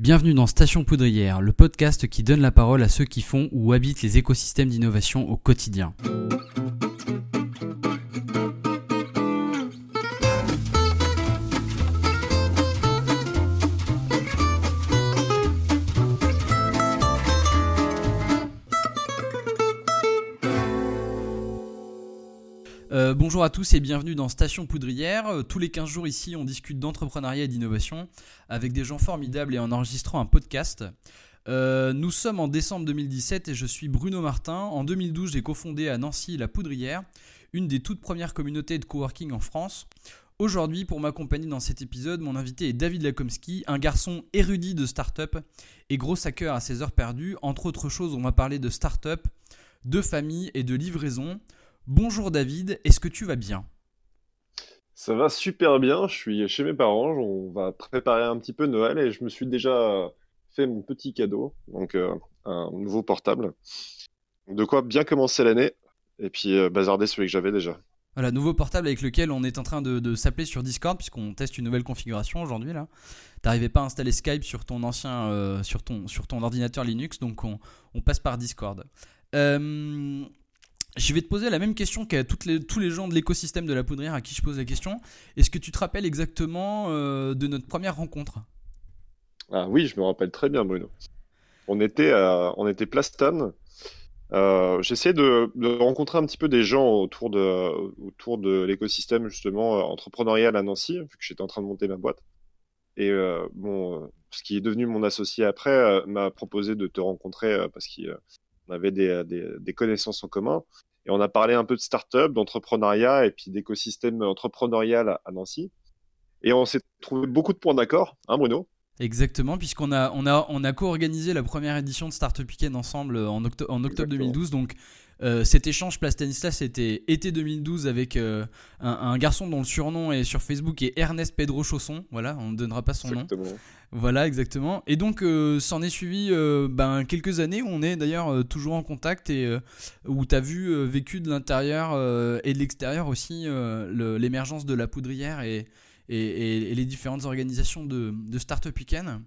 Bienvenue dans Station Poudrière, le podcast qui donne la parole à ceux qui font ou habitent les écosystèmes d'innovation au quotidien. Bonjour à tous et bienvenue dans Station Poudrière. Euh, tous les 15 jours ici, on discute d'entrepreneuriat et d'innovation avec des gens formidables et en enregistrant un podcast. Euh, nous sommes en décembre 2017 et je suis Bruno Martin. En 2012, j'ai cofondé à Nancy La Poudrière, une des toutes premières communautés de coworking en France. Aujourd'hui, pour m'accompagner dans cet épisode, mon invité est David Lakomski, un garçon érudit de start-up et gros hacker à ses heures perdues. Entre autres choses, on va parler de start-up, de famille et de livraison. Bonjour David, est-ce que tu vas bien? Ça va super bien, je suis chez mes parents, on va préparer un petit peu Noël et je me suis déjà fait mon petit cadeau, donc euh, un nouveau portable. De quoi bien commencer l'année et puis euh, bazarder celui que j'avais déjà. Voilà, nouveau portable avec lequel on est en train de, s'appeler sur Discord puisqu'on teste une nouvelle configuration aujourd'hui là. T'arrivais pas à installer Skype sur ton ancien, euh, sur ton, sur ton ordinateur Linux, donc on, on passe par Discord. Euh, je vais te poser la même question qu'à tous les gens de l'écosystème de la poudrière à qui je pose la question. Est-ce que tu te rappelles exactement euh, de notre première rencontre? Ah oui, je me rappelle très bien, Bruno. On était, on était. Euh, J'essayais de, rencontrer un petit peu des gens autour de, l'écosystème justement euh, entrepreneurial à Nancy, vu que j'étais en train de monter ma boîte. Et bon, ce qui est devenu mon associé après m'a proposé de te rencontrer parce qu'il on avait des, des, connaissances en commun. Et on a parlé un peu de start-up, d'entrepreneuriat et puis d'écosystème entrepreneurial à Nancy. Et on s'est trouvé beaucoup de points d'accord, hein Bruno? Exactement, puisqu'on a, on a, on a co-organisé la première édition de Startup Weekend ensemble en, en octobre 2012. Donc euh, cet échange Place c'était été 2012 avec euh, un, garçon dont le surnom est sur Facebook est Ernest Pedro Chausson. Voilà, on ne donnera pas son exactement. nom. Voilà, exactement. Et donc, euh, s'en est suivi ben, quelques années où on est d'ailleurs toujours en contact et où tu as vu, vécu de l'intérieur et de l'extérieur aussi l'émergence de la poudrière et, et, les différentes organisations de, de Startup Weekend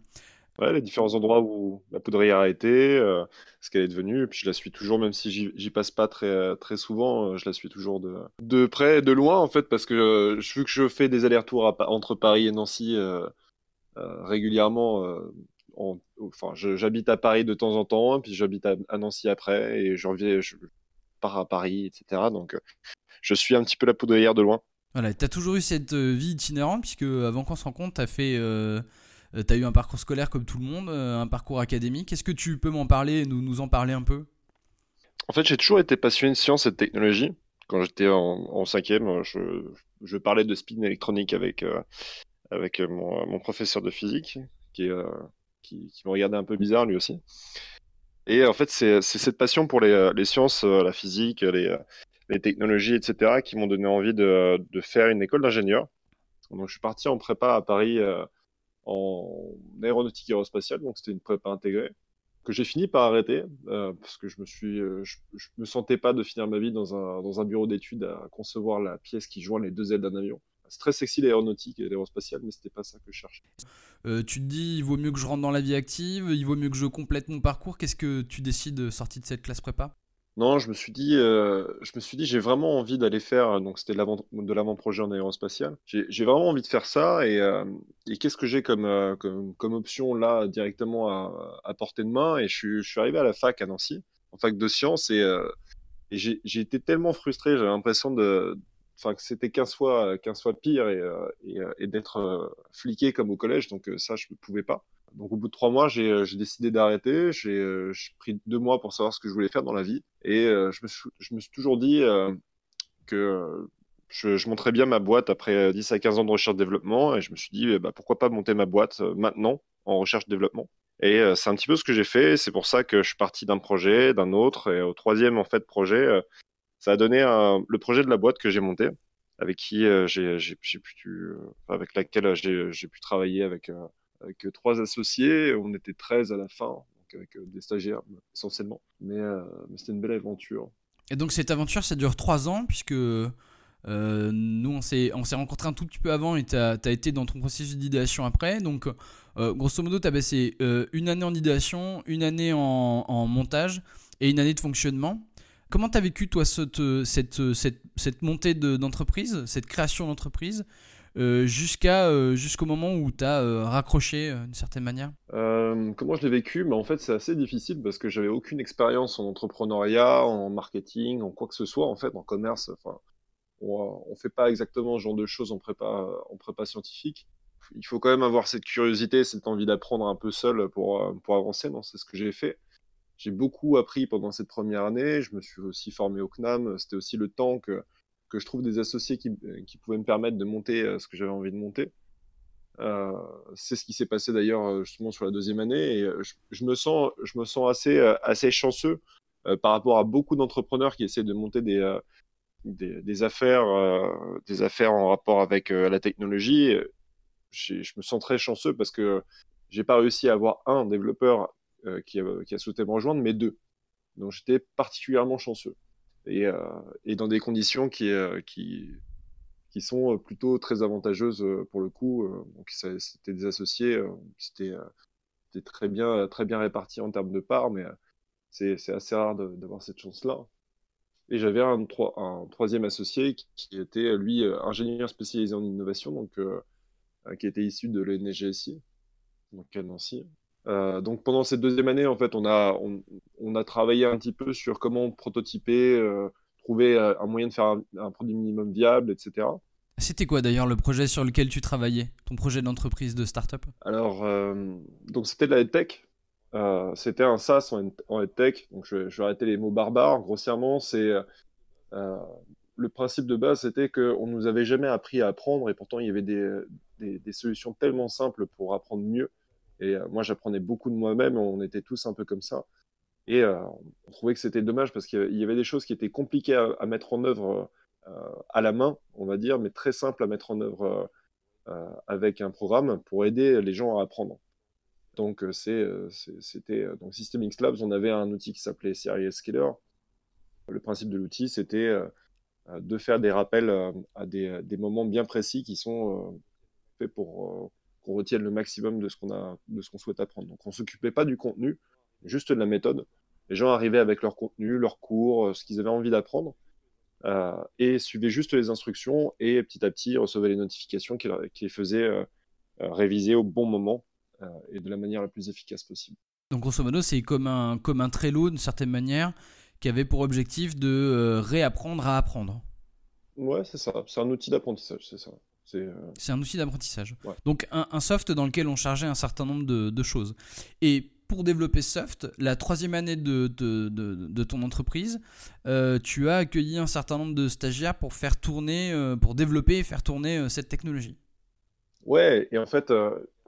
ouais, les différents endroits où la poudrière a été, euh, ce qu'elle est devenue. Et puis je la suis toujours, même si j'y passe pas très, très souvent, euh, je la suis toujours de, de près, de loin en fait, parce que euh, vu que je fais des allers-retours entre Paris et Nancy régulièrement. enfin, j'habite à Paris de temps en temps, puis j'habite à, Nancy après, et je reviens, je pars à Paris, etc. Donc, je suis un petit peu la poudrière de loin. Voilà, tu as toujours eu cette vie itinérante, puisque avant qu'on se rencontre, tu as fait euh, tu as eu un parcours scolaire comme tout le monde, euh, un parcours académique. Est-ce que tu peux m'en parler, nous, nous en parler un peu? En fait, j'ai toujours été passionné de sciences et de technologie. Quand j'étais en, cinquième, je, je, parlais de spin électronique avec, euh, avec mon, professeur de physique, qui, qui, me regardait un peu bizarre lui aussi. Et en fait, c'est cette passion pour les, les, sciences, la physique, les, les technologies, etc., qui m'ont donné envie de, de faire une école d'ingénieur. Donc, je suis parti en prépa à Paris en aéronautique aérospatiale, donc c'était une prépa intégrée que j'ai fini par arrêter euh, parce que je me euh, me sentais pas de finir ma vie dans un, dans un bureau d'études à concevoir la pièce qui joint les deux ailes d'un avion. C'est très sexy l'aéronautique et l'aérospatiale, mais c'était pas ça que je cherchais. Euh, tu te dis, il vaut mieux que je rentre dans la vie active, il vaut mieux que je complète mon parcours. Qu'est-ce que tu décides sorti de cette classe prépa? Non, je me suis dit, euh, je me suis dit, j'ai vraiment envie d'aller faire. Donc, c'était de l'avant-projet en aérospatial. J'ai vraiment envie de faire ça. Et, euh, et qu'est-ce que j'ai comme, euh, comme, comme option là directement à, à portée de main? Et je suis, je suis arrivé à la fac à Nancy, en fac de sciences, et, euh, et j'ai été tellement frustré. J'avais l'impression de, enfin que c'était 15 fois, 15 fois pire et, et, et d'être fliqué comme au collège. Donc ça, je ne pouvais pas. Donc au bout de trois mois, j'ai euh, décidé d'arrêter. Euh, j'ai pris deux mois pour savoir ce que je voulais faire dans la vie. Et euh, je, me suis, je me suis toujours dit que je, je monterais bien ma boîte après 10 à 15 ans de recherche-développement. Et je me suis dit, bah, pourquoi pas monter ma boîte maintenant en recherche-développement. Et c'est un petit peu ce que j'ai fait. C'est pour ça que je suis parti d'un projet, d'un autre. Et au troisième en fait projet, ça a donné le projet de la boîte que j'ai monté avec qui j'ai pu, avec laquelle j'ai pu travailler avec avec trois associés. On était 13 à la fin, donc avec euh, des stagiaires essentiellement. Mais, euh, mais c'était une belle aventure. Et donc cette aventure, ça dure trois ans, puisque euh, nous, on s'est rencontrés un tout petit peu avant et tu as, été dans ton processus d'idéation après. Donc grosso modo, tu as baissé une année en idéation, une année en, montage et une année de fonctionnement. Comment tu as vécu, toi, cette, montée d'entreprise, cette création d'entreprise? Jusqu'à euh, jusqu'au moment où tu as euh, raccroché d'une certaine manière Comment je l'ai vécu? Bah, En fait, c'est assez difficile parce que j'avais aucune expérience en entrepreneuriat, en marketing, en quoi que ce soit, en fait, en commerce. Enfin, on ne fait pas exactement ce genre de choses en prépa, en prépa scientifique. Il faut quand même avoir cette curiosité, cette envie d'apprendre un peu seul pour, pour avancer. C'est ce que j'ai fait. J'ai beaucoup appris pendant cette première année. Je me suis aussi formé au CNAM. C'était aussi le temps que que je trouve des associés qui, qui pouvaient me permettre de monter euh, ce que j'avais envie de monter. Euh, c'est ce qui s'est passé d'ailleurs euh, justement sur la deuxième année et je, me sens je me sens assez assez chanceux par rapport à beaucoup d'entrepreneurs qui essaient de monter des des, affaires des affaires en rapport avec la technologie. Je me sens très chanceux parce que j'ai pas réussi à avoir un développeur qui a souhaité me rejoindre mais deux. Donc j'étais particulièrement chanceux et, euh, et dans des conditions qui, euh, qui, qui sont plutôt très avantageuses euh, pour le coup. Donc c'était des associés, c'était très bien, très bien réparti en termes de parts, mais c'est assez rare d'avoir cette chance-là. Et j'avais un, un, troisième associé qui, était, lui, ingénieur spécialisé en innovation, donc qui était issu de l'ENGSI, donc à Nancy. Euh, donc pendant cette deuxième année, en fait, on a, on, a travaillé un petit peu sur comment prototyper, euh, trouver euh, un moyen de faire un, produit minimum viable, etc. C'était quoi d'ailleurs le projet sur lequel tu travaillais, ton projet d'entreprise de start-up? Alors, donc c'était de la tech. c'était un SaaS en, en tech. Donc je, je, vais arrêter les mots barbares. Grossièrement, c'est le principe de base, c'était qu'on nous avait jamais appris à apprendre et pourtant il y avait des, des, des solutions tellement simples pour apprendre mieux et euh, moi, j'apprenais beaucoup de moi-même. On était tous un peu comme ça. Et euh, on trouvait que c'était dommage parce qu'il y avait des choses qui étaient compliquées à, mettre en œuvre euh, à la main, on va dire, mais très simples à mettre en œuvre avec un programme pour aider les gens à apprendre. Donc c'était donc System Labs, on avait un outil qui s'appelait Serious Scaler. Le principe de l'outil, c'était de faire des rappels à des, moments bien précis qui sont faits pour qu'on retienne le maximum de ce qu'on a, de ce qu'on souhaite apprendre. Donc on s'occupait pas du contenu, juste de la méthode. Les gens arrivaient avec leur contenu, leur cours, euh, ce qu'ils avaient envie d'apprendre, euh, et suivaient juste les instructions et petit à petit recevaient les notifications qui, les faisaient euh, réviser au bon moment et de la manière la plus efficace possible. Donc grosso modo, c'est comme un, comme un Trello d'une certaine manière qui avait pour objectif de réapprendre à apprendre. Ouais, c'est ça. C'est un outil d'apprentissage, c'est ça. Euh, c'est un outil d'apprentissage. Donc un, soft dans lequel on chargeait un certain nombre de, choses. Et pour développer ce soft, la troisième année de, de, ton entreprise, euh, tu as accueilli un certain nombre de stagiaires pour faire tourner, euh, pour développer et faire tourner cette technologie. Ouais, et en fait,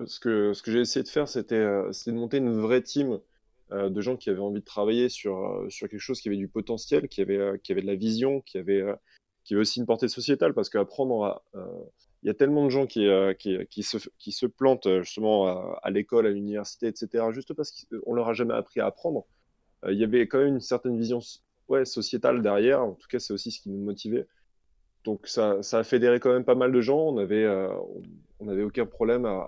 ce que, ce que j'ai essayé de faire, c'était de monter une vraie team de gens qui avaient envie de travailler sur, sur quelque chose qui avait du potentiel, qui avait, qui avait de la vision, qui avait, qui avait aussi une portée sociétale, parce qu'apprendre à il y a tellement de gens qui, euh, qui, se, qui se plantent euh, justement à, l'école, à l'université, etc., juste parce qu'on leur a jamais appris à apprendre. Euh, il y avait quand même une certaine vision ouais, sociétale derrière. En tout cas, c'est aussi ce qui nous motivait. Donc ça, ça, a fédéré quand même pas mal de gens. On avait, on n'avait aucun problème à,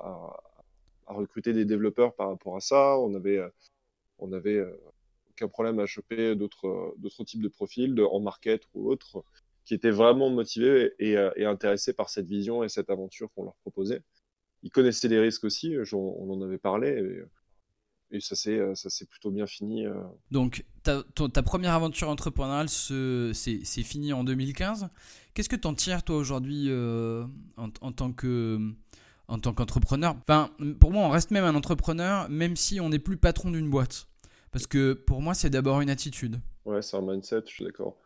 à, recruter des développeurs par rapport à ça. On avait, on avait aucun problème à choper d'autres, types de profils, en market ou autres qui étaient vraiment motivés euh, et, intéressés par cette vision et cette aventure qu'on leur proposait. Ils connaissaient les risques aussi, on en avait parlé, et, ça s'est euh, ça s'est plutôt bien fini. Euh. Donc ta, ta première aventure entrepreneuriale c'est fini en 2015. Qu'est-ce que tu en tires toi aujourd'hui en, en, tant que en tant qu'entrepreneur? Enfin, pour moi, on reste même un entrepreneur, même si on n'est plus patron d'une boîte. Parce que pour moi, c'est d'abord une attitude. Ouais, c'est un mindset, je suis d'accord.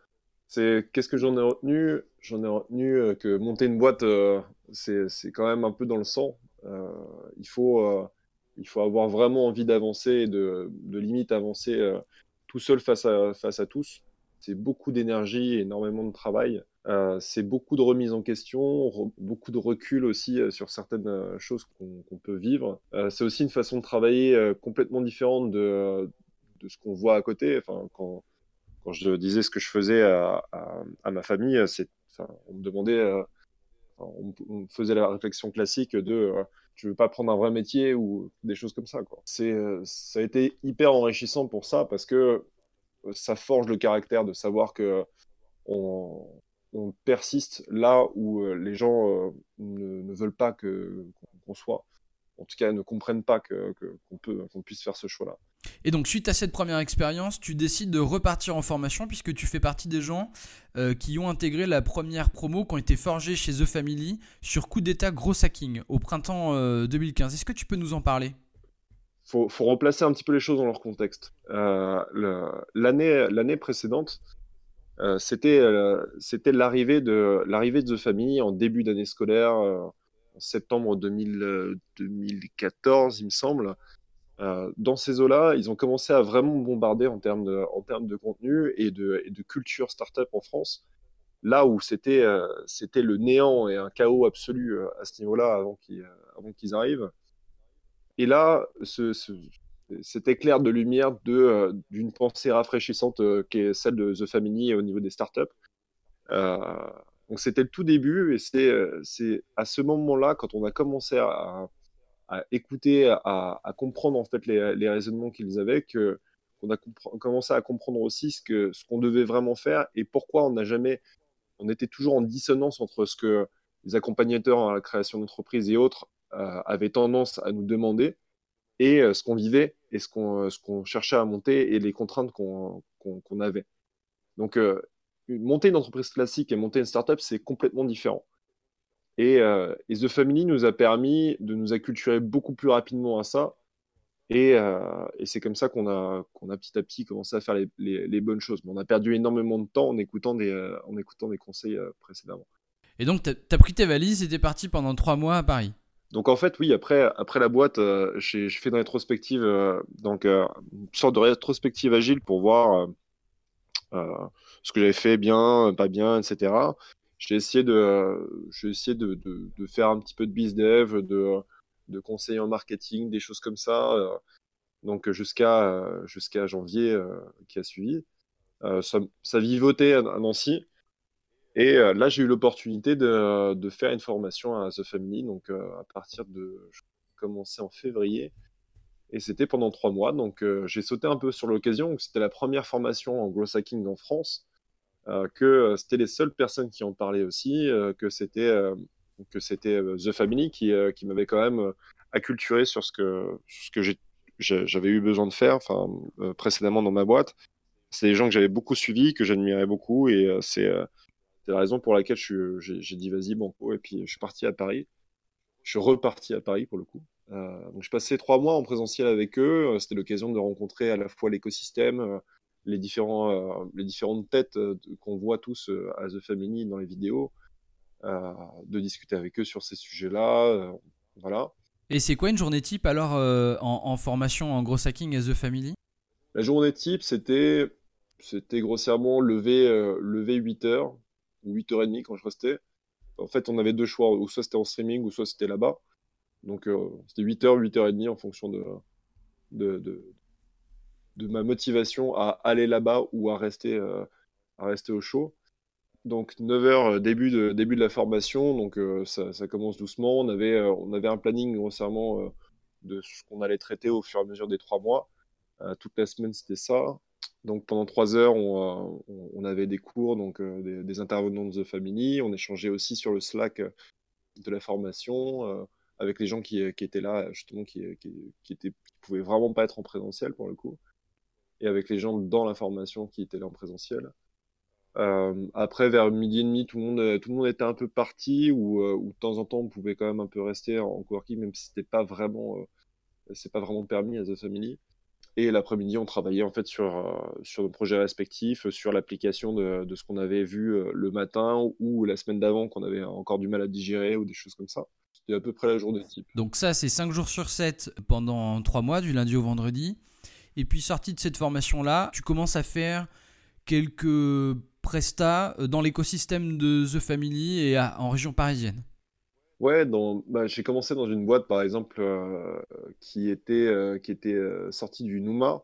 C'est qu'est-ce que j'en ai retenu? J'en ai retenu euh, que monter une boîte, euh, c'est quand même un peu dans le sang. Euh, il faut il faut avoir vraiment envie d'avancer de, de limite avancer tout seul face à face à tous. C'est beaucoup d'énergie, énormément de travail. c'est beaucoup de remise en question, beaucoup de recul aussi sur certaines choses qu'on peut vivre. c'est aussi une façon de travailler complètement différente de, de ce qu'on voit à côté. Enfin, quand, quand je disais ce que je faisais à, ma famille, c'est, on me demandait, euh, on, faisait la réflexion classique de, euh, tu veux pas prendre un vrai métier ou des choses comme ça. C'est, ça a été hyper enrichissant pour ça parce que ça forge le caractère de savoir que on, on persiste là où les gens ne, veulent pas que, qu'on soit en tout cas ne comprennent pas que, qu'on puisse faire ce choix-là. Et donc suite à cette première expérience, tu décides de repartir en formation puisque tu fais partie des gens euh, qui ont intégré la première promo qui ont été forgés chez The Family sur coup d'état gros hacking au printemps 2015. Euh, Est-ce que tu peux nous en parler? Faut, faut replacer un petit peu les choses dans leur contexte. Euh, l'année, l'année précédente, c'était, c'était l'arrivée de, l'arrivée de The Family en début d'année scolaire en septembre 2014, il me semble. Euh, dans ces eaux-là, ils ont commencé à vraiment bombarder en termes de, contenu et de, et de culture startup en France. Là où c'était euh, le néant et un chaos absolu euh, à ce niveau-là avant qu'ils arrivent. Et là, ce, ce, cet éclair de lumière d'une pensée rafraîchissante qui est celle de The Family au niveau des startups. Donc c'était le tout début et c'est à ce moment-là quand on a commencé à, à écouter, à, comprendre en fait les, raisonnements qu'ils avaient que qu'on a commencé à comprendre aussi ce qu'on devait vraiment faire et pourquoi on n'a jamais on était toujours en dissonance entre ce que les accompagnateurs à la création d'entreprise et autres euh, avaient tendance à nous demander et euh, ce qu'on vivait et ce qu'on ce qu'on cherchait à monter et les contraintes qu'on avait. Donc euh, monter une entreprise classique et monter une startup, c'est complètement différent. Et, euh, et, The Family nous a permis de nous acculturer beaucoup plus rapidement à ça. Et, euh, et c'est comme ça qu'on a, qu'on a petit à petit commencé à faire les, les, les, bonnes choses. Mais on a perdu énormément de temps en écoutant des, euh, en écoutant des conseils précédemment. Et donc, tu as, pris tes valises et tu es parti pendant trois mois à Paris donc en fait, oui, après, après la boîte, j'ai fait une rétrospective, donc une sorte de rétrospective agile pour voir ce que j'avais fait bien, pas bien, etc. J'ai essayé de, j'ai essayé de, de, de, faire un petit peu de biz dev, de, de conseiller en marketing, des choses comme ça. Euh, donc jusqu'à jusqu'à janvier euh, qui a suivi, euh, ça, ça vivotait à Nancy. Et là, j'ai eu l'opportunité de, de, faire une formation à The Family, donc à partir de, je commençais en février, et c'était pendant trois mois. Donc j'ai sauté un peu sur l'occasion. C'était la première formation en growth hacking en France. Euh, que euh, c'était les seules personnes qui en parlaient aussi, euh, que c'était que c'était The Family qui, qui m'avait quand même acculturé sur ce que, ce que j'avais eu besoin de faire précédemment dans ma boîte. C'est des gens que j'avais beaucoup suivis, que j'admirais beaucoup, et c'est la raison pour laquelle j'ai dit vas-y banco, et puis je suis parti à Paris. Je suis reparti à Paris pour le coup. Euh, donc je passais trois mois en présentiel avec eux. C'était l'occasion de rencontrer à la fois l'écosystème, les, différents, euh, les différentes têtes euh, qu'on voit tous euh, à The Family dans les vidéos, de discuter avec eux sur ces sujets-là. voilà. Et c'est quoi une journée type alors en, formation en gros hacking à The Family? La journée type, c'était c'était grossièrement lever, lever 8 heures ou 8h30 quand je restais. En fait, on avait deux choix, ou soit c'était en streaming, ou soit c'était là-bas. Donc, c'était 8h, 8h30 en fonction de, de, de, de ma motivation à aller là-bas ou à rester, euh, à rester au chaud. Donc 9h, euh, début de, début de la formation, donc euh, ça, commence doucement. On avait, on avait un planning grossièrement de ce qu'on allait traiter au fur et à mesure des trois mois. toute la semaine, c'était ça. Donc pendant trois heures, on, on, avait des cours, donc des, intervenants de The Family. On échangeait aussi sur le Slack de la formation avec les gens qui, qui, étaient là, justement, qui, qui, qui, étaient, pouvaient vraiment pas être en présentiel pour le coup et avec les gens dans la formation qui étaient là en présentiel. Euh, après, vers midi et demi, tout le monde, tout le monde était un peu parti, ou, euh, de temps en temps, on pouvait quand même un peu rester en coworking, même si c'était pas vraiment, euh, c'est pas vraiment permis à The Family. Et l'après-midi, on travaillait en fait sur, sur nos projets respectifs, sur l'application de, ce qu'on avait vu le matin ou la semaine d'avant qu'on avait encore du mal à digérer ou des choses comme ça. C'était à peu près la journée type. Donc ça, c'est 5 jours sur 7 pendant 3 mois, du lundi au vendredi. Et puis sorti de cette formation-là, tu commences à faire quelques prestats euh, dans l'écosystème de The Family et en région parisienne. Ouais, bah, j'ai commencé dans une boîte par exemple euh, qui était, euh, qui était sortie du Nouma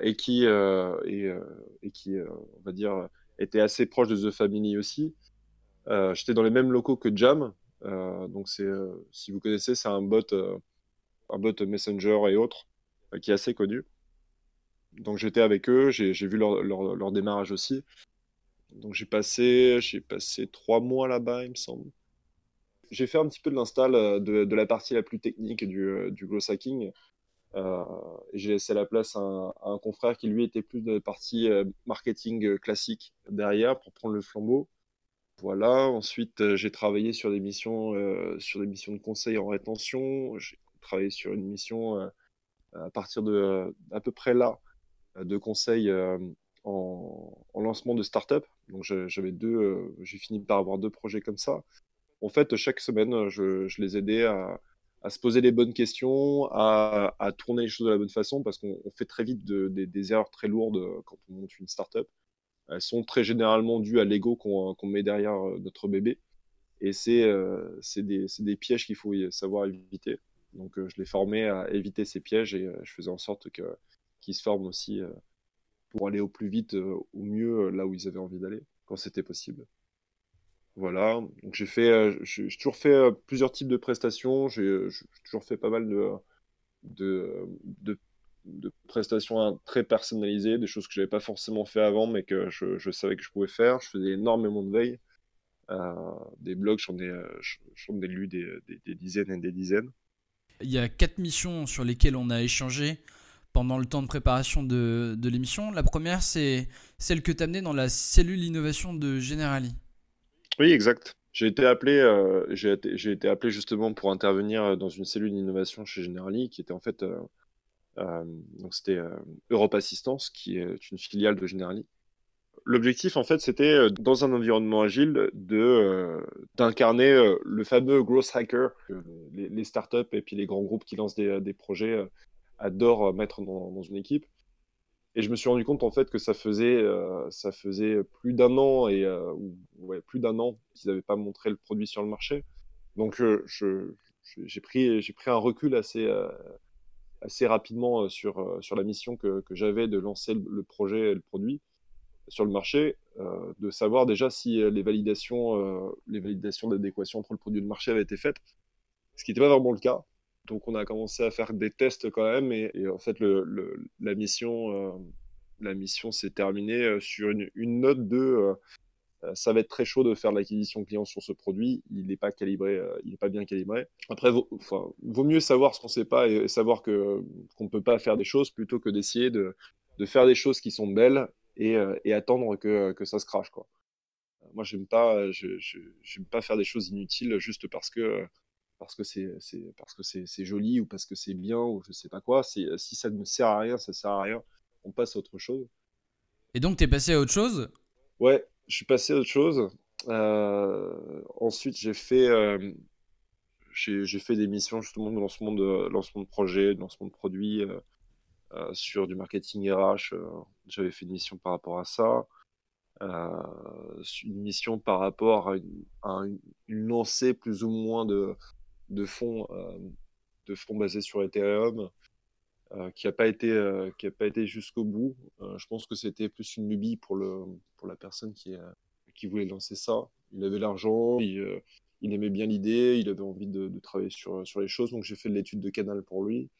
et qui, et, qui on va dire, était assez proche de The Family aussi. J'étais dans les mêmes locaux que Jam, donc c'est, si vous connaissez, c'est un bot, un bot Messenger et autres qui est assez connu. Donc j'étais avec eux, j'ai vu leur, démarrage aussi. Donc j'ai passé, passé trois mois là-bas, il me semble. J'ai fait un petit peu de l'install de, de, la partie la plus technique du, du growth hacking. Euh, j'ai laissé la place à un, confrère qui lui était plus de la partie euh, marketing euh, classique derrière pour prendre le flambeau. Voilà. Ensuite, j'ai travaillé sur des missions, sur des missions de conseil en rétention. J'ai travaillé sur une mission à partir de à peu près là de conseil en, en, lancement de start-up. Donc j'avais deux, j'ai fini par avoir deux projets comme ça. En fait, chaque semaine, je, les aidais à, à se poser les bonnes questions, à, tourner les choses de la bonne façon, parce qu'on fait très vite de, des erreurs très lourdes euh, quand on monte une startup. Elles sont très généralement dues à l'ego qu'on met derrière euh, notre bébé. Et c'est euh, des, pièges qu'il faut savoir éviter. Donc je l'ai formé à éviter ces pièges et je faisais en sorte qu'ils se forment aussi pour aller au plus vite, au mieux là où ils avaient envie d'aller, quand c'était possible. Voilà, donc j'ai fait, euh, j'ai toujours fait euh, plusieurs types de prestations. J'ai toujours fait pas mal de, prestations très personnalisées, des choses que j'avais pas forcément fait avant, mais que je, savais que je pouvais faire. Je faisais énormément de veille, euh, des blogs, j'en ai, lu des, dizaines et des dizaines. Il y a quatre missions sur lesquelles on a échangé pendant le temps de préparation de, l'émission. La première, c'est celle que tu as amenée dans la cellule innovation de Generali. Oui, exact. J'ai été appelé, euh, j'ai été appelé justement pour intervenir dans une cellule d'innovation chez Generali, qui était en fait, euh, euh, donc c'était Europe Assistance, qui est une filiale de Generali. L'objectif, en fait, c'était dans un environnement agile de d'incarner le fameux growth hacker que les, startups et puis les grands groupes qui lancent des, projets adorent mettre dans, une équipe. Et je me suis rendu compte en fait que ça faisait, euh, ça faisait plus d'un an et euh, ouais, plus d'un an qu'ils n'avaient pas montré le produit sur le marché. Donc euh, j'ai pris, j'ai pris un recul assez, assez rapidement sur, sur la mission que, que j'avais de lancer le, projet et le produit sur le marché, de savoir déjà si les validations, les validations d'adéquation entre le produit et le marché avaient été faites, ce qui n'était pas vraiment le cas. Donc on a commencé à faire des tests quand même et, en fait la mission, euh, mission s'est terminée euh, sur une, note de euh, ça va être très chaud de faire l'acquisition client sur ce produit. Il n'est pas calibré, il n'est pas bien calibré. Après, vaut, vaut mieux savoir ce qu'on ne sait pas et, savoir que qu'on ne peut pas faire des choses plutôt que d'essayer de, de, faire des choses qui sont belles et, et attendre que, que, ça se crache quoi. Moi, j'aime pas, je, j'aime pas faire des choses inutiles juste parce que parce que c'est parce que c'est joli ou parce que c'est bien ou je sais pas quoi. Si ça ne me sert à rien, ça sert à rien. On passe à autre chose. Et donc, tu es passé à autre chose? Ouais, je suis passé à autre chose. Euh, ensuite, j'ai fait, euh, j'ai fait des missions justement de lancement de, lancement de projet, de lancement de produits euh, sur du marketing RH. J'avais fait une mission par rapport à ça. une mission par rapport à une, lancée plus ou moins de, de fonds, euh, de fonds basés sur Ethereum euh, qui n'a pas été, euh, été jusqu'au bout. je pense que c'était plus une lubie pour, le, pour la personne qui, qui voulait lancer ça. Il avait l'argent, il, il, aimait bien l'idée, il avait envie de, travailler sur, sur les choses, donc j'ai fait de l'étude de canal pour lui.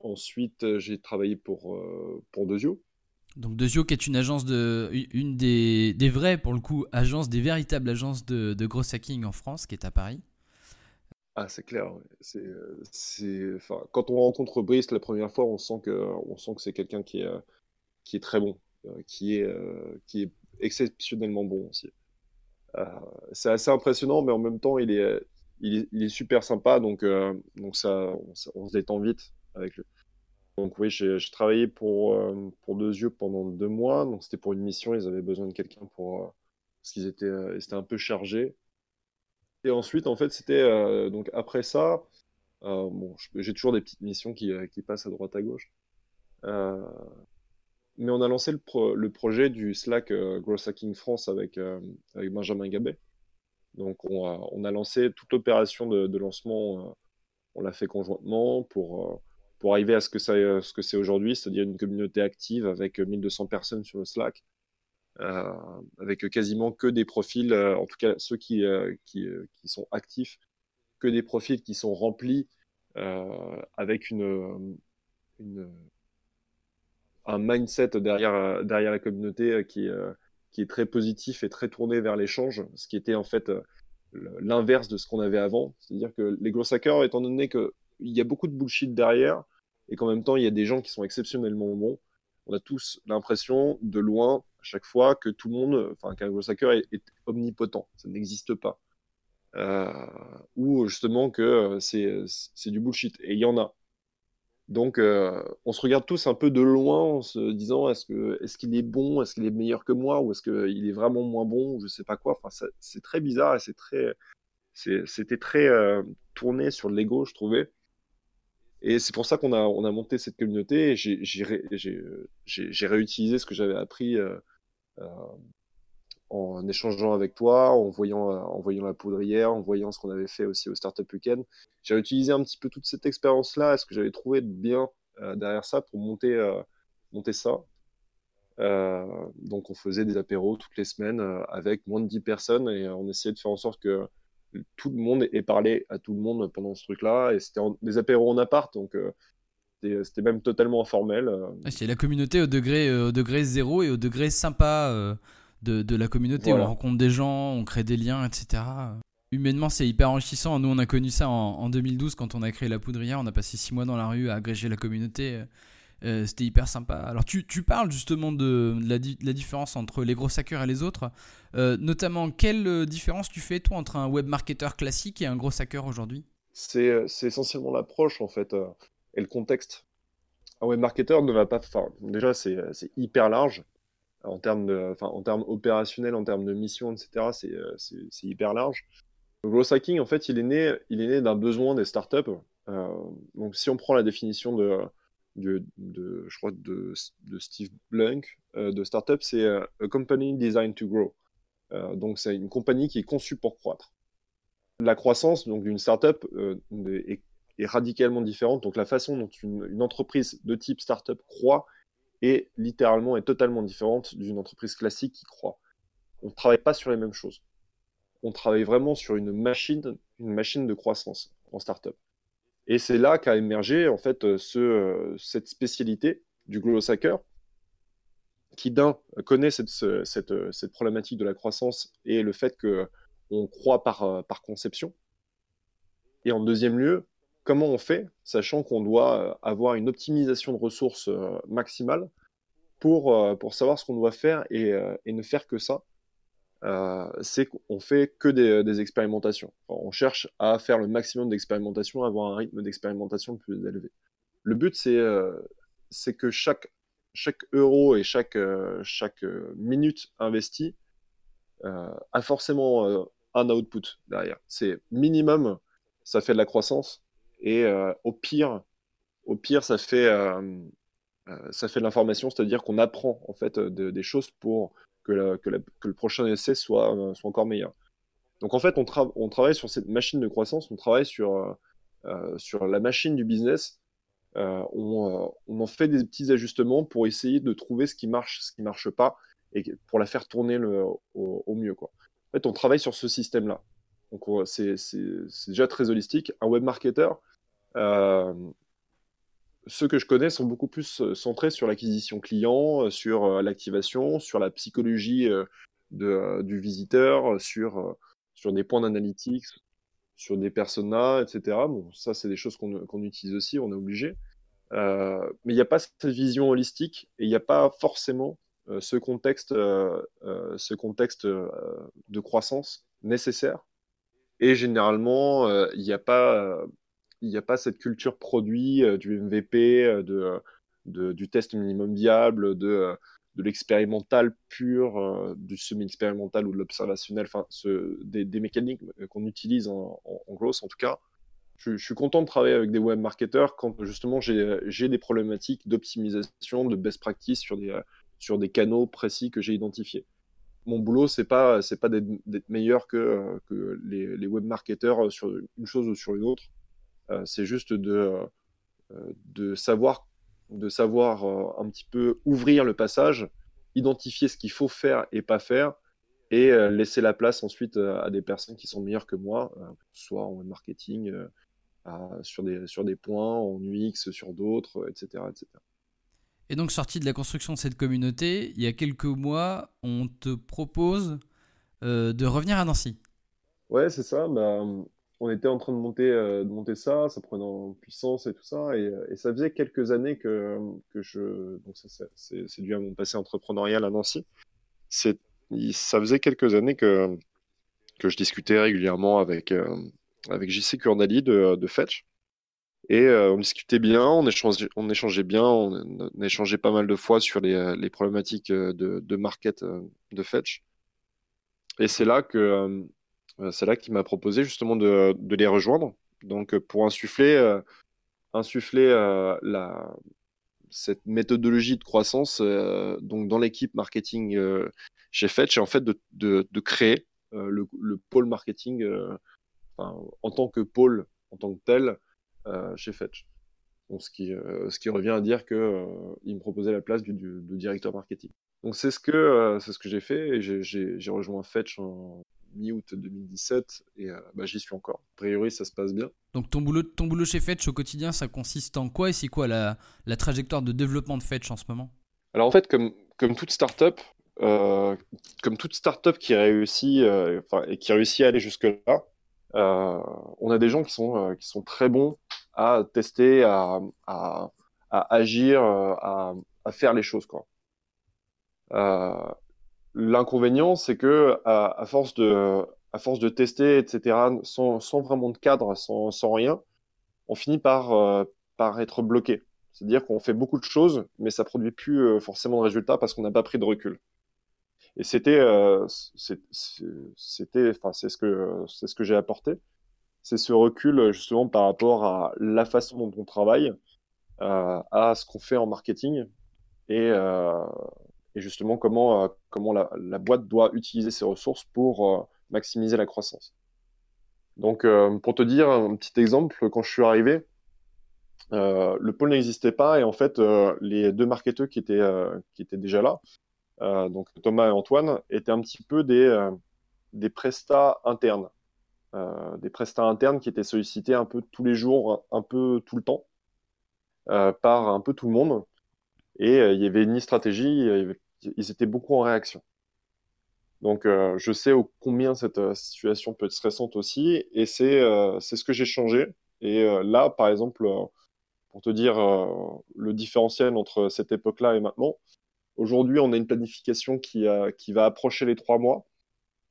Ensuite, j'ai travaillé pour, pour Dezio. Donc Dezio qui est une agence de une des, des vraies pour le coup agences des véritables agences de, de gros hacking en France qui est à Paris. Ah, c'est clair. C'est, c'est, enfin, quand on rencontre Brice la première fois, on sent que, on sent que c'est quelqu'un qui est, qui est très bon, euh, qui est, euh, qui est exceptionnellement bon aussi. Euh, c'est assez impressionnant, mais en même temps, il est, il est, il est super sympa, donc, donc ça, on, se détend vite avec. Donc oui, j'ai, travaillé pour, pour Deux Yeux pendant deux mois, donc c'était pour une mission, ils avaient besoin de quelqu'un pour, parce qu'ils étaient, étaient un peu chargés. Et ensuite, en fait, c'était euh, donc après ça, euh, bon, j'ai toujours des petites missions qui, euh, qui, passent à droite à gauche. mais on a lancé le, le projet du Slack Growth Hacking France avec, avec Benjamin Gabet. Donc on a, on a lancé toute l'opération de, de, lancement, on l'a fait conjointement pour, pour arriver à ce que, ça, ce que c'est aujourd'hui, c'est-à-dire une communauté active avec 1200 personnes sur le Slack, avec quasiment que des profils, en tout cas ceux qui, qui, qui, sont actifs, que des profils qui sont remplis avec une, une, un mindset derrière, derrière la communauté qui, qui est très positif et très tourné vers l'échange, ce qui était en fait l'inverse de ce qu'on avait avant. C'est-à-dire que les gros hackers, étant donné qu'il y a beaucoup de bullshit derrière, et qu'en même temps, il y a des gens qui sont exceptionnellement bons, on a tous l'impression, de loin, à chaque fois, que tout le monde, enfin, qu'un gros hacker est, omnipotent. Ça n'existe pas. Euh, ou justement que c'est du bullshit. Et il y en a. Donc, euh, on se regarde tous un peu de loin en se disant est-ce qu'il est bon, est-ce qu'il est meilleur que moi, ou est-ce qu'il est vraiment moins bon, ou je sais pas quoi. Enfin, c'est très bizarre et c'était très euh, tourné sur l'ego, je trouvais. Et c'est pour ça qu'on a on a monté cette communauté. J'ai réutilisé ce que j'avais appris euh, en échangeant avec toi, en voyant, en voyant la poudrière, en voyant ce qu'on avait fait aussi au Startup Weekend. J'ai utilisé un petit peu toute cette expérience-là, ce que j'avais trouvé bien euh, derrière ça pour monter, euh, monter ça. Euh, donc on faisait des apéros toutes les semaines avec moins de 10 personnes et on essayait de faire en sorte que tout le monde ait parlé à tout le monde pendant ce truc-là. Et c'était des apéros en appart, donc c'était même totalement informel. c'est la communauté au degré, au degré zéro et au degré sympa de, la communauté. On rencontre des gens, on crée des liens, etc. Humainement, c'est hyper enrichissant. Nous, on a connu ça en, 2012 quand on a créé la poudrière. On a passé six mois dans la rue à agréger la communauté. Euh, c'était hyper sympa. Alors, tu, parles justement de, la, différence entre les gros hackers et les autres. Euh, notamment, quelle différence tu fais, toi, entre un web marketer classique et un gros hacker aujourd'hui? C'est, essentiellement l'approche, en fait, euh, et le contexte. Un web marketer ne va pas. Déjà, c'est, hyper large en termes, en termes opérationnels, en termes de mission, etc., euh, c'est hyper large. Le growth hacking, en fait, il est né, né d'un besoin des startups. Euh, donc, si on prend la définition de, de, je crois, de, de Steve Blunk euh, de startup, c'est a company designed to grow. donc, c'est une compagnie qui est conçue pour croître. La croissance donc d'une startup est, est, radicalement différente. Donc, la façon dont une, entreprise de type startup croît et littéralement est totalement différente d'une entreprise classique qui croit. On ne travaille pas sur les mêmes choses. On travaille vraiment sur une machine, une machine de croissance en startup. Et c'est là qu'a émergé en fait ce, euh, cette spécialité du growth hacker, qui d'un connaît cette, cette, cette, problématique de la croissance et le fait que on croit par, euh, par conception. Et en deuxième lieu, comment on fait, sachant qu'on doit euh, avoir une optimisation de ressources euh, maximale pour, euh, pour savoir ce qu'on doit faire et, ne faire que ça c'est qu'on fait que des, expérimentations. on cherche à faire le maximum d'expérimentation, avoir un rythme d'expérimentation le plus élevé. Le but, c'est que chaque, chaque euro et chaque, chaque minute investie a forcément un output derrière. C'est minimum, ça fait de la croissance, et euh, au pire, au pire, ça fait, euh, euh, ça fait de l'information, c'est-à-dire qu'on apprend en fait des choses pour que, le prochain essai soit, soit encore meilleur. Donc en fait, on, travaille sur cette machine de croissance, on travaille sur, sur la machine du business. On, en fait des petits ajustements pour essayer de trouver ce qui marche, ce qui marche pas, et pour la faire tourner au, mieux. En fait, on travaille sur ce système-là. Donc c'est déjà très holistique. Un web marketer, euh, ceux que je connais sont beaucoup plus euh, centrés sur l'acquisition client, euh, sur l'activation, sur la psychologie du visiteur, sur, des points d'analytics, sur des personas, etc. Bon, ça, c'est des choses qu'on utilise aussi, on est obligé. mais il n'y a pas cette vision holistique et il n'y a pas forcément ce contexte, ce contexte de croissance nécessaire. Et généralement, il n'y a pas n'y a pas cette culture produit euh, du MVP, euh, de, de, du test minimum viable, de, euh, de l'expérimental pur, du semi-expérimental ou de l'observationnel, des, mécaniques qu'on utilise en, en, en tout cas. Je, suis content de travailler avec des web marketeurs quand justement j'ai des problématiques d'optimisation, de best practice sur des, sur des canaux précis que j'ai identifiés. Mon boulot, c'est pas pas d'être meilleur que, que les, les web marketeurs sur une chose ou sur une autre. Euh, c'est juste de, euh, de savoir, de savoir euh, un petit peu ouvrir le passage, identifier ce qu'il faut faire et pas faire, et laisser la place ensuite à des personnes qui sont meilleures que moi, soit en marketing, sur, des, sur des points, en UX, sur d'autres, etc., etc. Et donc, sorti de la construction de cette communauté, il y a quelques mois, on te propose euh, de revenir à Nancy. Ouais, c'est ça. Bah, on était en train de monter, euh, de monter ça, ça prenait en puissance et tout ça. Et, et ça faisait quelques années que, je. Donc, c'est dû à mon passé entrepreneurial à Nancy. Ça faisait quelques années que, que je discutais régulièrement avec, euh, avec JC Kurnali de, de Fetch. Et euh, on discutait bien, on échangeait, on échangeait bien, on, échangeait pas mal de fois sur les, euh, problématiques euh, de, de, market de Fetch. Et c'est là que c'est là qu'il m'a proposé justement de, les rejoindre. Donc pour insuffler, la, cette méthodologie de croissance donc dans l'équipe marketing chez Fetch et en fait de, créer le, le, pôle marketing en tant que pôle en tant que tel euh, chez Fetch. ce, qui, euh, revient à dire qu'il euh, me proposait la place du, directeur marketing. Donc c'est ce que, c'est ce que j'ai fait et j'ai rejoint Fetch en mi-août 2017 et bah, j'y suis encore. A priori, ça se passe bien. Donc ton boulot, ton boulot chez Fetch au quotidien, ça consiste en quoi et c'est quoi la, la, trajectoire de développement de Fetch en ce moment? Alors en fait, comme, comme toute startup, euh, comme toute startup qui réussit, et qui réussit à aller jusque là, euh, on a des gens qui sont, euh, qui sont très bons à tester, à, à, à agir, euh, à, à, faire les choses. Quoi. L'inconvénient, c'est que à, force de, à force de tester, etc., sans, sans vraiment de cadre, sans, sans rien, on finit par, par être bloqué. C'est-à-dire qu'on fait beaucoup de choses, mais ça produit plus forcément de résultats parce qu'on n'a pas pris de recul. Et c'était, euh, c'était, enfin, c'est ce que, c'est ce que j'ai apporté. C'est ce recul justement par rapport à la façon dont on travaille, euh, à ce qu'on fait en marketing et, euh, et justement comment, euh, la, boîte doit utiliser ses ressources pour euh, maximiser la croissance. Donc, euh, pour te dire un petit exemple, quand je suis arrivé, le pôle n'existait pas et en fait, les deux marketeurs qui étaient, déjà là, donc Thomas et Antoine, étaient un petit peu des, des prestats internes. Des prestats internes qui étaient sollicités un peu tous les jours, un peu tout le temps, par un peu tout le monde. Et il y avait ni stratégie, ils étaient beaucoup en réaction. Donc je sais combien cette situation peut être stressante aussi, et c'est ce que j'ai changé. Et là, par exemple, pour te dire le différentiel entre cette époque-là et maintenant, Aujourd'hui, on a une planification qui, qui va approcher les trois mois,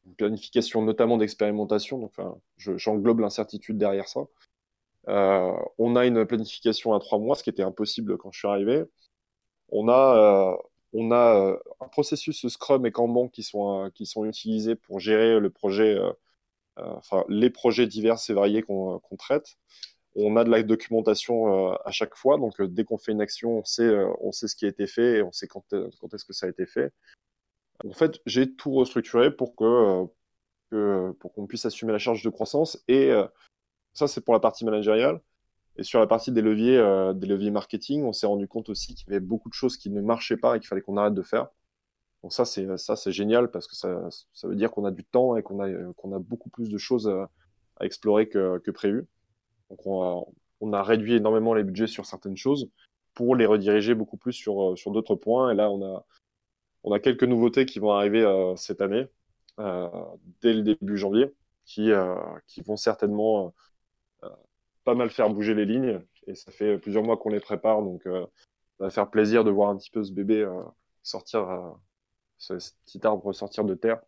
une planification notamment d'expérimentation, donc enfin, j'englobe l'incertitude derrière ça. Euh, on a une planification à trois mois, ce qui était impossible quand je suis arrivé. On a, euh, on a euh, un processus Scrum et Kanban qui sont, qui sont utilisés pour gérer le projet, enfin, les projets divers et variés qu'on traite on a de la documentation euh, à chaque fois. Donc, euh, dès qu'on fait une action, on sait, euh, on sait ce qui a été fait et on sait quand, quand est-ce que ça a été fait. En fait, j'ai tout restructuré pour que, pour qu'on puisse assumer la charge de croissance. Et ça, c'est pour la partie managériale. Et sur la partie des leviers, des leviers marketing, on s'est rendu compte aussi qu'il y avait beaucoup de choses qui ne marchaient pas et qu'il fallait qu'on arrête de faire. Donc ça, c'est génial parce que ça, veut dire qu'on a du temps et qu'on a a beaucoup plus de choses à, à explorer que, prévu. Donc on a, réduit énormément les budgets sur certaines choses pour les rediriger beaucoup plus sur, euh, d'autres points. Et là, on a, quelques nouveautés qui vont arriver euh, cette année, euh, dès le début janvier, qui vont certainement pas mal faire bouger les lignes. Et ça fait plusieurs mois qu'on les prépare, donc ça va faire plaisir de voir un petit peu ce bébé sortir, ce petit arbre sortir de terre.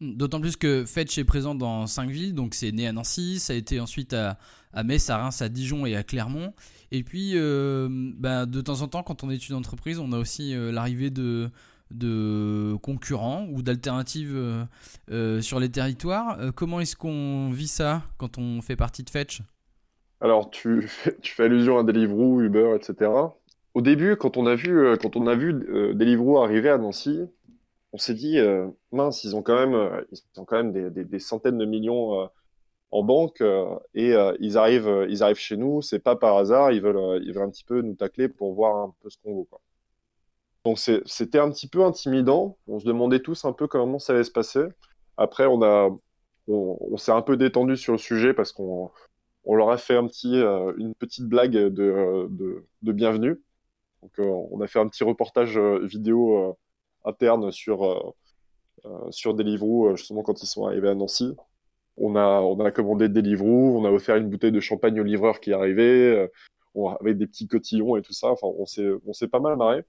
D'autant plus que Fetch est présent dans cinq villes, donc c'est né à Nancy, ça a été ensuite à, à Metz, à Reims, à Dijon et à Clermont. Et puis, euh, bah, de temps en temps, quand on est une entreprise, on a aussi euh, l'arrivée de, de concurrents ou d'alternatives euh, sur les territoires. comment est-ce qu'on vit ça quand on fait partie de Fetch? Alors, tu, fais allusion à Deliveroo, Uber, etc. Au début, quand on a vu, quand on a vu Deliveroo arriver à Nancy, on s'est dit, mince, ils ont quand même, quand des, centaines de millions en banque euh, et euh, ils arrivent, euh, ils arrivent chez nous. C'est pas par hasard. Ils veulent, ils veulent un petit peu nous tacler pour voir un peu ce qu'on vaut. Quoi. Donc c'était un petit peu intimidant. On se demandait tous un peu comment ça allait se passer. Après, on, s'est un peu détendu sur le sujet parce qu'on on leur a fait un petit, euh, une petite blague de, de, bienvenue. Donc, euh, on a fait un petit reportage euh, vidéo interne sur, sur Deliveroo, justement quand ils sont arrivés à Nancy. On a, on a commandé Deliveroo, on a offert une bouteille de champagne au livreur qui est avec des petits cotillons et tout ça. Enfin, on s'est, on s'est pas mal marré.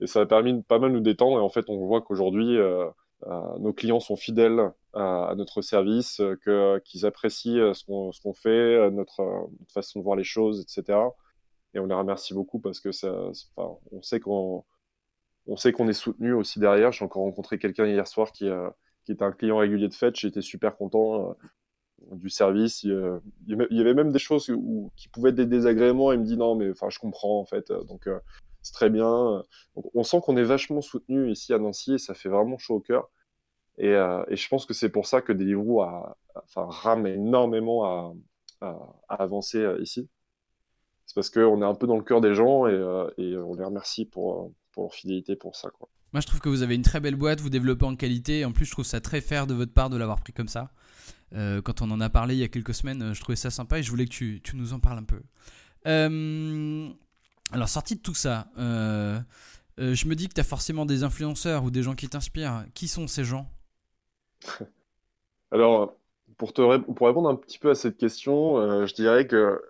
Et ça a permis de pas mal nous détendre. Et en fait, on voit qu'aujourd'hui, euh, euh, nos clients sont fidèles à, notre service, que, qu'ils apprécient euh, ce qu'on, fait, notre, façon de voir les choses, etc. Et on les remercie beaucoup parce que ça, on sait qu'on on sait qu'on est soutenu aussi derrière. J'ai encore rencontré quelqu'un hier soir qui, qui était un client régulier de fête. J'étais super content du service. Il, y avait même des choses où, qui pouvaient être des désagréments. Il me dit non, mais enfin, je comprends en fait. Donc, c'est très bien. on sent qu'on est vachement soutenu ici à Nancy et ça fait vraiment chaud au cœur. Et, euh, je pense que c'est pour ça que Deliveroo a, rame énormément à, avancer euh, ici. C'est parce qu'on est un peu dans le cœur des gens et, euh, on les remercie pour, pour leur fidélité pour ça. Quoi. Moi, je trouve que vous avez une très belle boîte, vous développez en qualité. En plus, je trouve ça très fair de votre part de l'avoir pris comme ça. quand on en a parlé il y a quelques semaines, je trouvais ça sympa et je voulais que tu, tu nous en parles un peu. Alors, sorti de tout ça, euh, euh, je me dis que tu as forcément des influenceurs ou des gens qui t'inspirent. Qui sont ces gens? Alors, pour, te pour répondre un petit peu à cette question, euh, je dirais que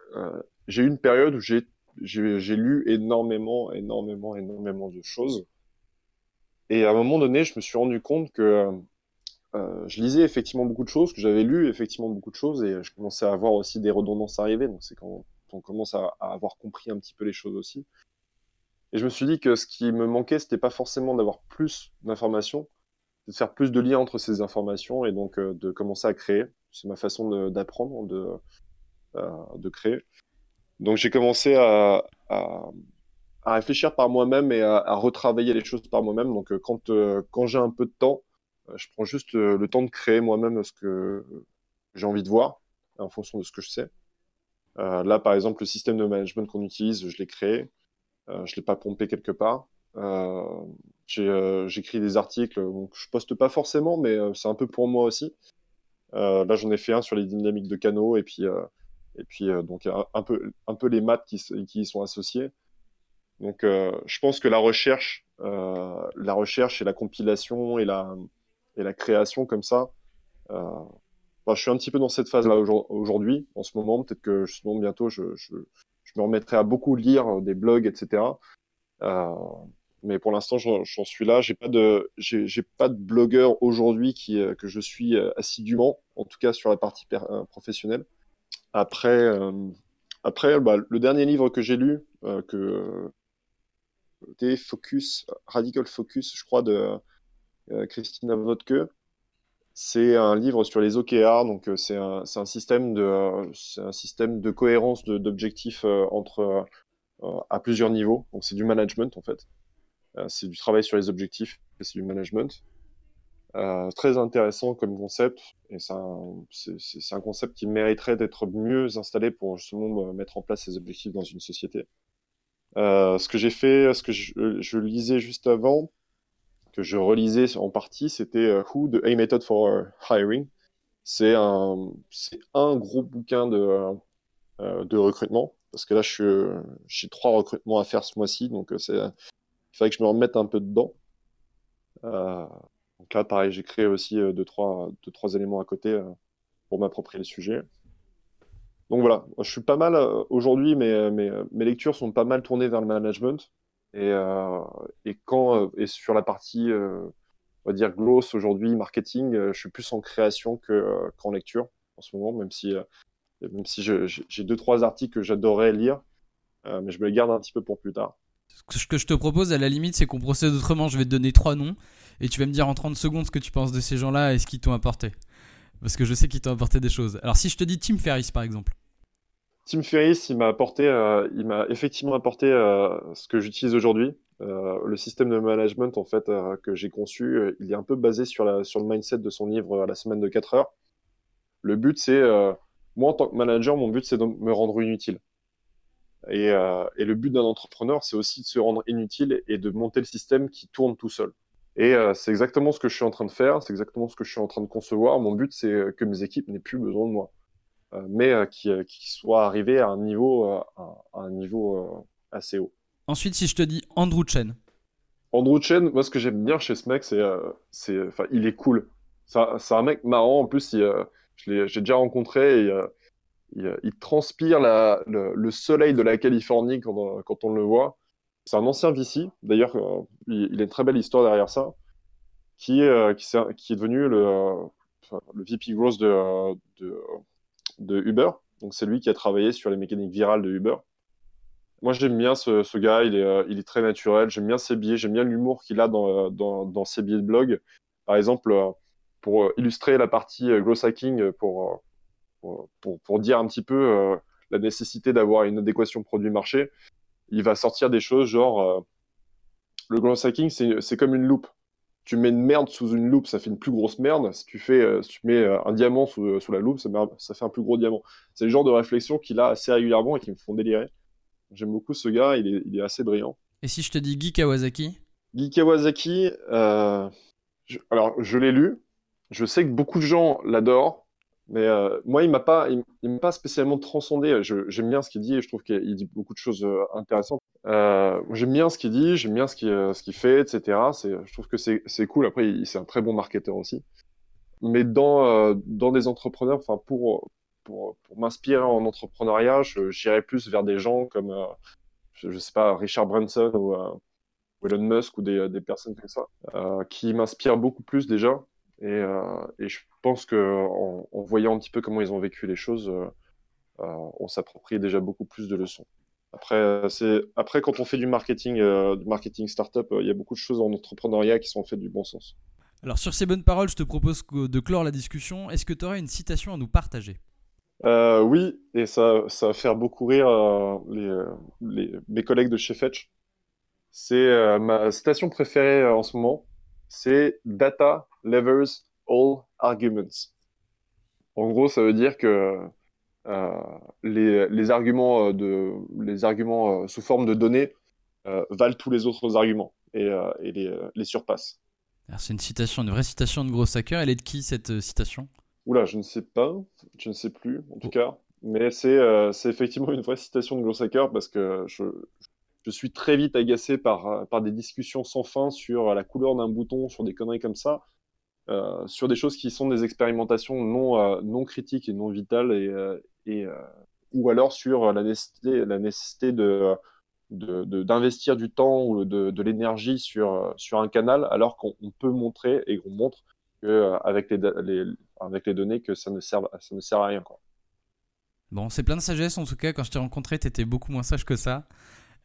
j'ai eu une période où j'ai lu énormément, énormément, énormément de choses. Et à un moment donné, je me suis rendu compte que je lisais effectivement beaucoup de choses, que j'avais lu effectivement beaucoup de choses, et je commençais à avoir aussi des redondances arriver. Donc c'est quand on commence à, avoir compris un petit peu les choses aussi. Et je me suis dit que ce qui me manquait, c'était pas forcément d'avoir plus d'informations, de faire plus de liens entre ces informations et donc euh, de commencer à créer. C'est ma façon d'apprendre, de, euh, de, créer. Donc j'ai commencé à, à, réfléchir par moi-même et à, retravailler les choses par moi-même. Donc euh, quand, quand j'ai un peu de temps, je prends juste le temps de créer moi-même ce que j'ai envie de voir en fonction de ce que je sais. Euh, là, par exemple, le système de management qu'on utilise, je l'ai créé. Euh, je l'ai pas pompé quelque part. Euh, J'écris des articles, donc je poste pas forcément, mais c'est un peu pour moi aussi. là, j'en ai fait un sur les dynamiques de canaux et puis et puis donc un, peu un peu les maths qui, qui y sont associés. Donc, je pense que la recherche, la recherche et la compilation et la et la création comme ça, je suis un petit peu dans cette phase-là aujourd'hui, en ce moment. Peut-être que justement bientôt, je, me remettrai à beaucoup lire euh, des blogs, etc. Euh, mais pour l'instant, j'en suis là. J'ai pas de, pas de blogueur aujourd'hui euh, que je suis assidûment, en tout cas sur la partie professionnelle. Après, après, bah, le dernier livre que j'ai lu, que Focus, Radical Focus, je crois, de Christina Vodke, c'est un livre sur les OKR, donc euh, c'est un, système de, un système de cohérence d'objectifs euh, entre euh, à plusieurs niveaux. Donc c'est du management en fait. c'est du travail sur les objectifs, c'est du management. Très intéressant comme concept et c'est un, concept qui mériterait d'être mieux installé pour justement mettre en place ces objectifs dans une société. Ce que j'ai fait, ce que je, lisais juste avant, que je relisais en partie, c'était euh, Who the A Method for Hiring. C'est un, un gros bouquin de, euh, de recrutement. Parce que là, j'ai trois recrutements à faire ce mois-ci, donc euh, il fallait que je me remette un peu dedans. donc là, pareil, j'ai créé aussi deux, trois, deux, trois éléments à côté pour m'approprier le sujet. Donc voilà, je suis pas mal aujourd'hui, mes, mes, mes lectures sont pas mal tournées vers le management. Et, euh, et quand euh, et sur la partie, euh, on va dire gloss aujourd'hui, marketing, je suis plus en création que qu'en lecture en ce moment, même si même si j'ai deux trois articles que j'adorerais lire, mais je me les garde un petit peu pour plus tard. Ce que je te propose à la limite, c'est qu'on procède autrement. Je vais te donner trois noms et tu vas me dire en 30 secondes ce que tu penses de ces gens-là et ce qu'ils t'ont apporté. Parce que je sais qu'ils t'ont apporté des choses. Alors si je te dis Tim Ferriss par exemple. Tim Ferriss, il m'a apporté, euh, il m'a effectivement apporté euh, ce que j'utilise aujourd'hui. Euh, le système de management en fait que j'ai conçu, il est un peu basé sur la sur le mindset de son livre La semaine de 4 heures. Le but c'est moi en tant que manager, mon but c'est de me rendre inutile. Et, et le but d'un entrepreneur, c'est aussi de se rendre inutile et de monter le système qui tourne tout seul. Et c'est exactement ce que je suis en train de faire, c'est exactement ce que je suis en train de concevoir. Mon but, c'est que mes équipes n'aient plus besoin de moi, mais qui, qui soient arrivées à un niveau, à un niveau assez haut. Ensuite, si je te dis Andrew Chen. Andrew Chen, moi, ce que j'aime bien chez ce mec, c'est, c'est, enfin, il est cool. C'est un mec marrant. En plus, il, j'ai déjà rencontré et il, il, transpire la, le, soleil de la Californie quand, quand on le voit. C'est un ancien VC, d'ailleurs, il, il, a une très belle histoire derrière ça, qui, qui, est, qui est devenu le, le VP Growth de, de, de Uber. Donc, c'est lui qui a travaillé sur les mécaniques virales de Uber. Moi, j'aime bien ce, gars, il est, il est très naturel, j'aime bien ses billets, j'aime bien l'humour qu'il a dans, dans, ses billets de blog. Par exemple, pour illustrer la partie growth hacking, pour, dire un petit peu la nécessité d'avoir une adéquation produit-marché, il va sortir des choses genre le growth hacking, c'est comme une loupe. Tu mets une merde sous une loupe, ça fait une plus grosse merde. Si tu, fais, si tu mets un diamant sous, sous la loupe, ça, ça, fait un plus gros diamant. C'est le genre de réflexion qu'il a assez régulièrement et qui me font délirer. J'aime beaucoup ce gars, il est, il est, assez brillant. Et si je te dis Guy Kawasaki? Guy Kawasaki, euh, je, alors je l'ai lu, je sais que beaucoup de gens l'adorent, mais euh, moi il m'a pas, il, m'a pas spécialement transcendé. J'aime bien ce qu'il dit et je trouve qu'il dit beaucoup de choses euh, intéressantes. Euh, j'aime bien ce qu'il dit, j'aime bien ce qu'il ce qu'il fait, etc. Je trouve que c'est cool. Après, c'est un très bon marketeur aussi. Mais dans dans des entrepreneurs, pour pour, pour m'inspirer en entrepreneuriat, j'irais plus vers des gens comme, je, je, sais pas, Richard Branson ou, euh, Elon Musk ou des, des personnes comme ça, qui m'inspirent beaucoup plus déjà. Et, euh, et je pense que en, en, voyant un petit peu comment ils ont vécu les choses, euh, on s'approprie déjà beaucoup plus de leçons. Après, c'est après quand on fait du marketing, du marketing startup, il y a beaucoup de choses en entrepreneuriat qui sont faites du bon sens. Alors sur ces bonnes paroles, je te propose de clore la discussion. Est-ce que tu aurais une citation à nous partager? Euh, oui, et ça, ça va faire beaucoup rire euh, les, euh, les, mes collègues de chez Fetch. C'est euh, ma citation préférée euh, en ce moment. C'est Data levers all arguments. En gros, ça veut dire que les, les, arguments de les arguments sous forme de données valent tous les autres arguments et, et les, les surpassent. C'est une citation, une vraie citation de gros hacker. Elle est de qui cette citation? Oula, je ne sais pas, je ne sais plus en tout cas. Mais c'est euh, effectivement une vraie citation de Glossacker parce que je, je suis très vite agacé par, par des discussions sans fin sur la couleur d'un bouton, sur des conneries comme ça, euh, sur des choses qui sont des expérimentations non, euh, non critiques et non vitales, et, euh, ou alors sur la nécessité, de d'investir du temps ou de, l'énergie sur, sur un canal alors qu'on peut montrer et qu'on montre qu'avec les, les, avec les données que ça ne sert, ça ne sert à rien. Quoi. Bon, c'est plein de sagesse en tout cas. Quand je t'ai rencontré, tu étais beaucoup moins sage que ça.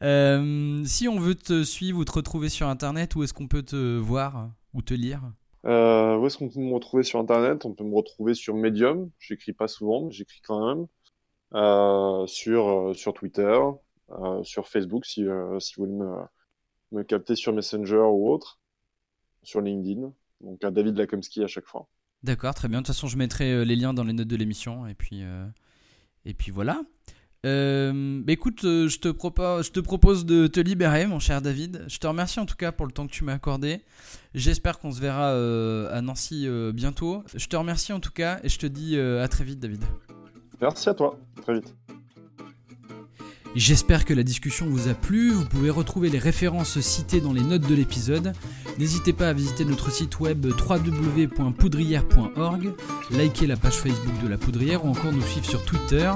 Si on veut te suivre ou te retrouver sur Internet, où est-ce qu'on peut te voir ou te lire? Euh, Où est-ce qu'on peut me retrouver sur Internet? On peut me retrouver sur Medium. J'écris pas souvent, mais j'écris quand même. Euh, sur, euh, sur Twitter, sur Facebook, si, si vous voulez me, me capter sur Messenger ou autre. Sur LinkedIn. Donc à David Lakomski à chaque fois. D'accord, très bien. De toute façon, je mettrai les liens dans les notes de l'émission. Et puis, et puis voilà. Euh, bah écoute, euh, je, te propose, je te propose de te libérer, mon cher David. Je te remercie en tout cas pour le temps que tu m'as accordé. J'espère qu'on se verra euh, à Nancy euh, bientôt. Je te remercie en tout cas et je te dis à très vite, David. Merci à toi. Très vite. J'espère que la discussion vous a plu. Vous pouvez retrouver les références citées dans les notes de l'épisode. N'hésitez pas à visiter notre site web www.poudrière.org, liker la page Facebook de la Poudrière ou encore nous suivre sur Twitter.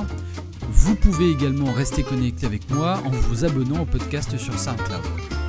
Vous pouvez également rester connecté avec moi en vous abonnant au podcast sur SoundCloud.